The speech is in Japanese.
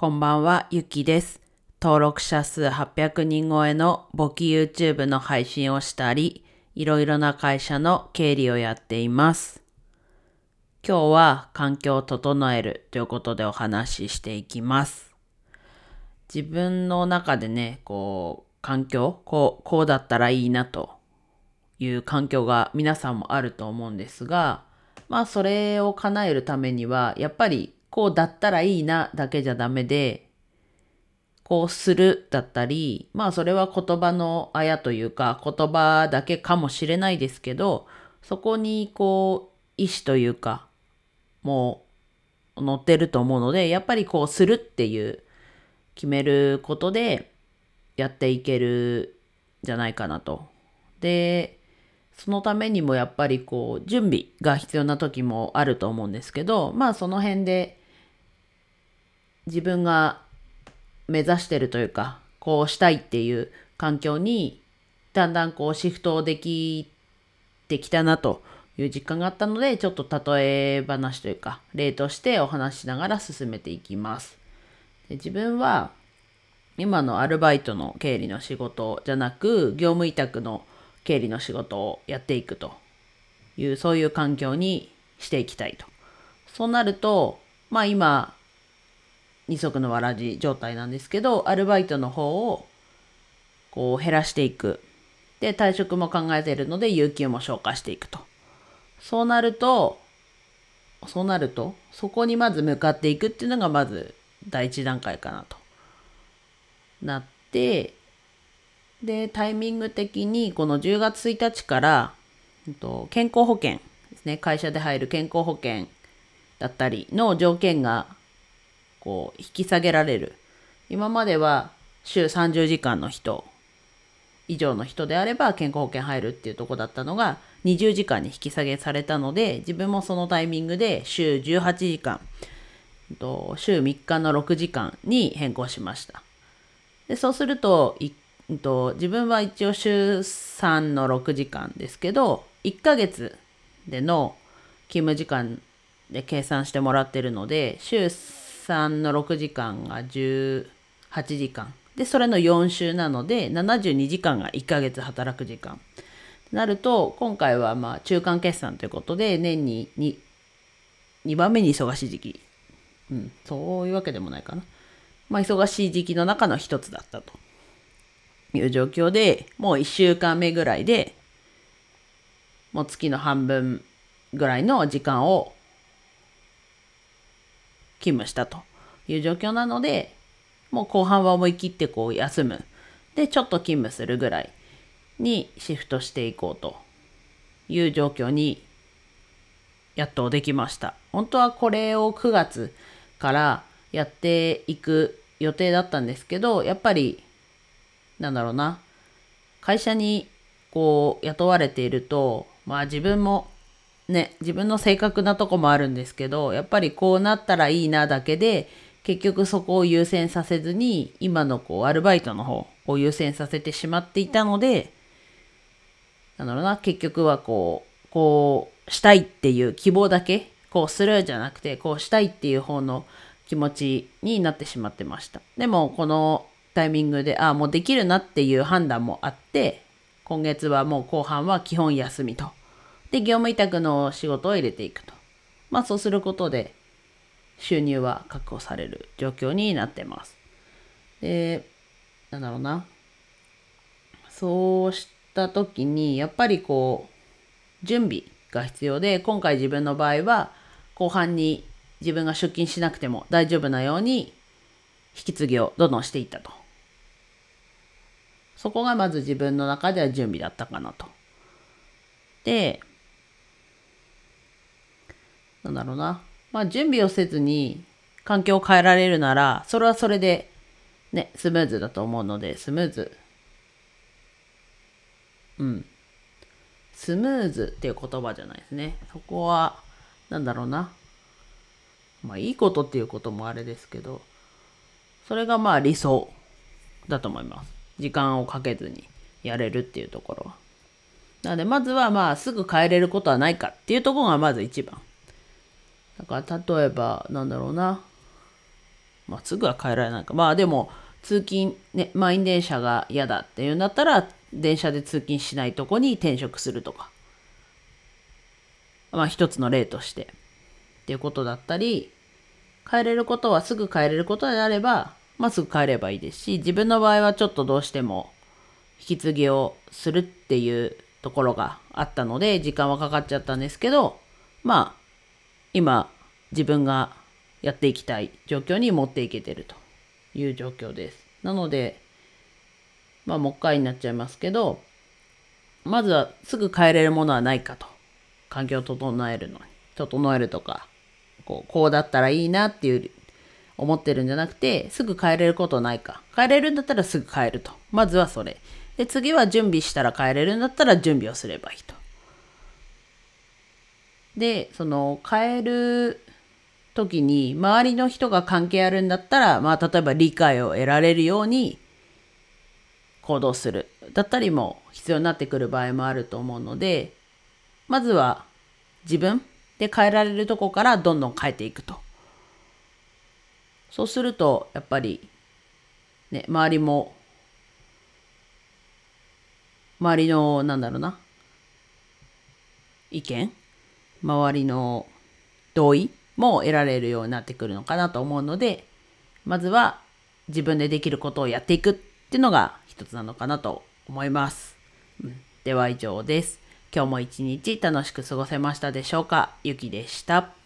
こんばんは、ゆきです。登録者数800人超えの簿記 YouTube の配信をしたり、いろいろな会社の経理をやっています。今日は環境を整えるということでお話ししていきます。自分の中でね、こう、環境、こう、こうだったらいいなという環境が皆さんもあると思うんですが、まあそれを叶えるためには、やっぱりこうだったらいいなだけじゃダメで、こうするだったり、まあそれは言葉のあやというか言葉だけかもしれないですけど、そこにこう意志というか、もう乗ってると思うので、やっぱりこうするっていう決めることでやっていけるじゃないかなと。で、そのためにもやっぱりこう準備が必要な時もあると思うんですけど、まあその辺で自分が目指してるというか、こうしたいっていう環境にだんだんこうシフトできてきたなという実感があったので、ちょっと例え話というか、例としてお話しながら進めていきます。で自分は今のアルバイトの経理の仕事じゃなく、業務委託の経理の仕事をやっていくという、そういう環境にしていきたいと。そうなると、まあ今、二足のわらじ状態なんですけど、アルバイトの方をこう減らしていく。で、退職も考えているので、有給も消化していくと。そうなると、そうなると、そこにまず向かっていくっていうのがまず第一段階かなと。なって、で、タイミング的にこの10月1日から、うんと健康保険ですね、会社で入る健康保険だったりの条件がこう引き下げられる。今までは週30時間の人以上の人であれば健康保険入るっていうとこだったのが20時間に引き下げされたので自分もそのタイミングで週18時間週3日の6時間に変更しました。でそうするとと自分は一応週3の6時間ですけど1ヶ月での勤務時間で計算してもらってるので週3の6時間が18時間。でそれの4週なので72時間が1ヶ月働く時間。なると今回はまあ中間決算ということで年に 2, 2番目に忙しい時期。うんそういうわけでもないかな。まあ忙しい時期の中の一つだったと。いう状況でもう1週間目ぐらいでもう月の半分ぐらいの時間を勤務したという状況なので、もう後半は思い切ってこう休む。で、ちょっと勤務するぐらいにシフトしていこうという状況にやっとできました。本当はこれを9月からやっていく予定だったんですけど、やっぱり、なんだろうな、会社にこう雇われていると、まあ自分もね、自分の正確なとこもあるんですけど、やっぱりこうなったらいいなだけで、結局そこを優先させずに、今のこうアルバイトの方を優先させてしまっていたので、なんだろうな、結局はこう、こうしたいっていう希望だけ、こうするじゃなくて、こうしたいっていう方の気持ちになってしまってました。でも、このタイミングで、ああ、もうできるなっていう判断もあって、今月はもう後半は基本休みと。で、業務委託の仕事を入れていくと。まあそうすることで収入は確保される状況になってます。で、なんだろうな。そうした時に、やっぱりこう、準備が必要で、今回自分の場合は、後半に自分が出勤しなくても大丈夫なように、引き継ぎをどんどんしていったと。そこがまず自分の中では準備だったかなと。で、なんだろうな。まあ準備をせずに環境を変えられるなら、それはそれでね、スムーズだと思うので、スムーズ。うん。スムーズっていう言葉じゃないですね。そこは、なんだろうな。まあいいことっていうこともあれですけど、それがまあ理想だと思います。時間をかけずにやれるっていうところは。なのでまずはまあすぐ変えれることはないかっていうところがまず一番。だから例えばなんだろうな。まあ、すぐは帰られないか。まあでも、通勤、ね、満員電車が嫌だっていうんだったら、電車で通勤しないとこに転職するとか。まあ一つの例として。っていうことだったり、帰れることはすぐ帰れることであれば、まあすぐ帰ればいいですし、自分の場合はちょっとどうしても引き継ぎをするっていうところがあったので、時間はかかっちゃったんですけど、まあ、今、自分がやっていきたい状況に持っていけてるという状況です。なので、まあ、もう一回になっちゃいますけど、まずはすぐ変えれるものはないかと。環境を整えるのに。整えるとか、こうこうだったらいいなっていう思ってるんじゃなくて、すぐ変えれることないか。変えれるんだったらすぐ変えると。まずはそれ。で、次は準備したら変えれるんだったら準備をすればいいと。で、その変える時に周りの人が関係あるんだったら、まあ例えば理解を得られるように行動する。だったりも必要になってくる場合もあると思うので、まずは自分で変えられるとこからどんどん変えていくと。そうすると、やっぱり、ね、周りも周りの、なんだろうな、意見、周りの同意も得られるようになってくるのかなと思うので、まずは自分でできることをやっていくっていうのが一つなのかなと思います。うん、では以上です。今日も一日楽しく過ごせましたでしょうか？ゆきでした。